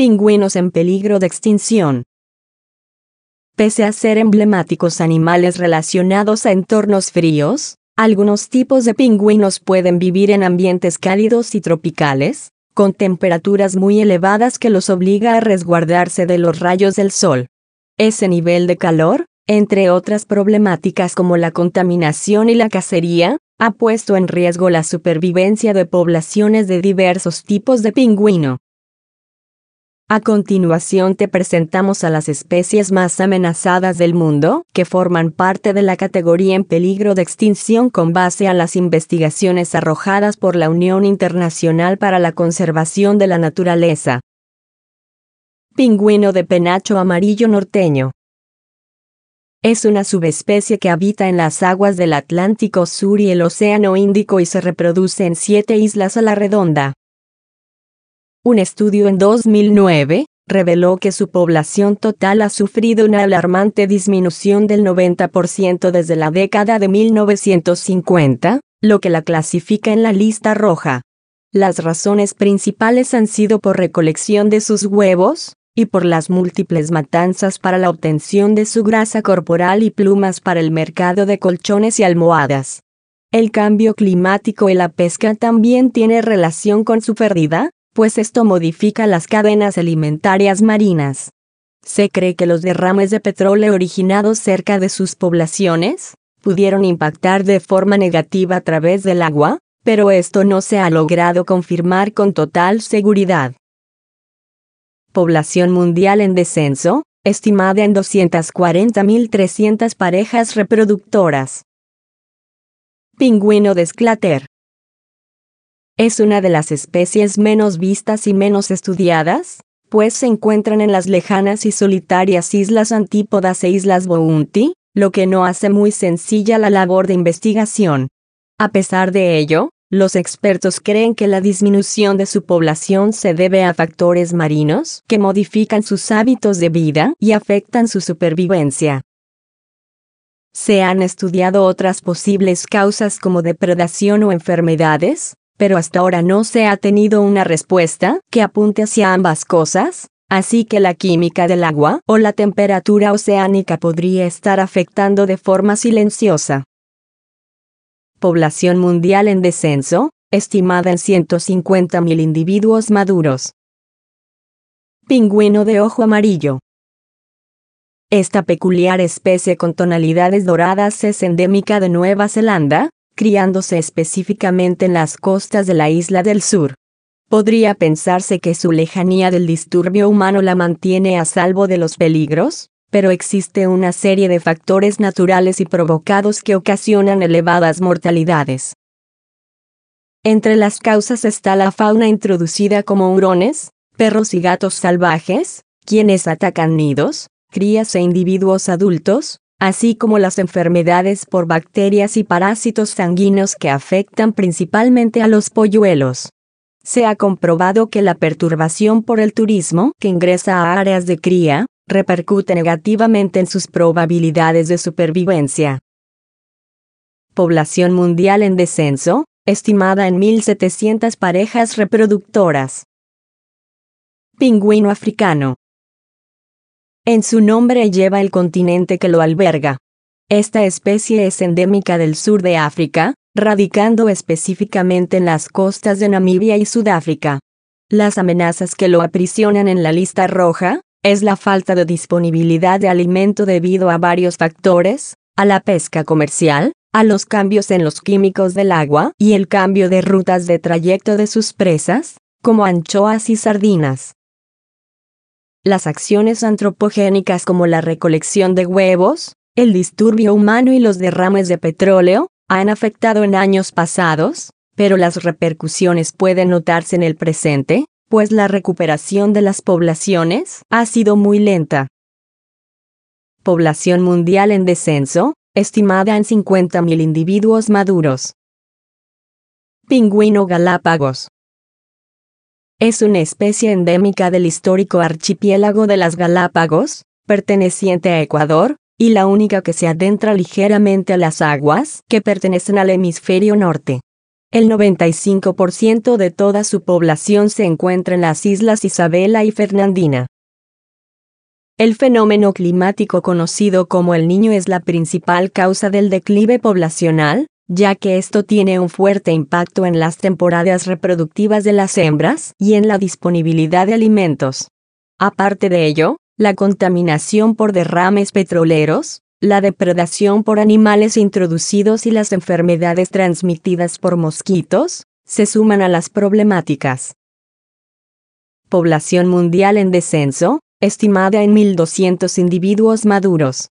Pingüinos en peligro de extinción. Pese a ser emblemáticos animales relacionados a entornos fríos, algunos tipos de pingüinos pueden vivir en ambientes cálidos y tropicales, con temperaturas muy elevadas que los obliga a resguardarse de los rayos del sol. Ese nivel de calor, entre otras problemáticas como la contaminación y la cacería, ha puesto en riesgo la supervivencia de poblaciones de diversos tipos de pingüino. A continuación te presentamos a las especies más amenazadas del mundo, que forman parte de la categoría en peligro de extinción con base a las investigaciones arrojadas por la Unión Internacional para la Conservación de la Naturaleza. Pingüino de penacho amarillo norteño. Es una subespecie que habita en las aguas del Atlántico Sur y el Océano Índico y se reproduce en siete islas a la redonda. Un estudio en 2009 reveló que su población total ha sufrido una alarmante disminución del 90% desde la década de 1950, lo que la clasifica en la lista roja. Las razones principales han sido por recolección de sus huevos, y por las múltiples matanzas para la obtención de su grasa corporal y plumas para el mercado de colchones y almohadas. El cambio climático y la pesca también tiene relación con su pérdida, pues esto modifica las cadenas alimentarias marinas. Se cree que los derrames de petróleo originados cerca de sus poblaciones pudieron impactar de forma negativa a través del agua, pero esto no se ha logrado confirmar con total seguridad. Población mundial en descenso, estimada en 240.300 parejas reproductoras. Pingüino de Esclater es una de las especies menos vistas y menos estudiadas, pues se encuentran en las lejanas y solitarias islas Antípodas e islas Bounty, lo que no hace muy sencilla la labor de investigación. A pesar de ello, los expertos creen que la disminución de su población se debe a factores marinos que modifican sus hábitos de vida y afectan su supervivencia. Se han estudiado otras posibles causas como depredación o enfermedades, pero hasta ahora no se ha tenido una respuesta que apunte hacia ambas cosas, así que la química del agua o la temperatura oceánica podría estar afectando de forma silenciosa. Población mundial en descenso, estimada en 150.000 individuos maduros. Pingüino de ojo amarillo. Esta peculiar especie con tonalidades doradas es endémica de Nueva Zelanda, criándose específicamente en las costas de la isla del sur. Podría pensarse que su lejanía del disturbio humano la mantiene a salvo de los peligros, pero existe una serie de factores naturales y provocados que ocasionan elevadas mortalidades. Entre las causas está la fauna introducida como hurones, perros y gatos salvajes, quienes atacan nidos, crías e individuos adultos, así como las enfermedades por bacterias y parásitos sanguíneos que afectan principalmente a los polluelos. Se ha comprobado que la perturbación por el turismo que ingresa a áreas de cría repercute negativamente en sus probabilidades de supervivencia. Población mundial en descenso, estimada en 1.700 parejas reproductoras. Pingüino africano. En su nombre lleva el continente que lo alberga. Esta especie es endémica del sur de África, radicando específicamente en las costas de Namibia y Sudáfrica. Las amenazas que lo aprisionan en la lista roja es la falta de disponibilidad de alimento debido a varios factores, a la pesca comercial, a los cambios en los químicos del agua y el cambio de rutas de trayecto de sus presas, como anchoas y sardinas. Las acciones antropogénicas como la recolección de huevos, el disturbio humano y los derrames de petróleo, han afectado en años pasados, pero las repercusiones pueden notarse en el presente, pues la recuperación de las poblaciones ha sido muy lenta. Población mundial en descenso, estimada en 50.000 individuos maduros. Pingüino Galápagos. Es una especie endémica del histórico archipiélago de las Galápagos, perteneciente a Ecuador, y la única que se adentra ligeramente a las aguas que pertenecen al hemisferio norte. El 95% de toda su población se encuentra en las islas Isabela y Fernandina. El fenómeno climático conocido como el niño es la principal causa del declive poblacional, ya que esto tiene un fuerte impacto en las temporadas reproductivas de las hembras y en la disponibilidad de alimentos. Aparte de ello, la contaminación por derrames petroleros, la depredación por animales introducidos y las enfermedades transmitidas por mosquitos, se suman a las problemáticas. Población mundial en descenso, estimada en 1.200 individuos maduros.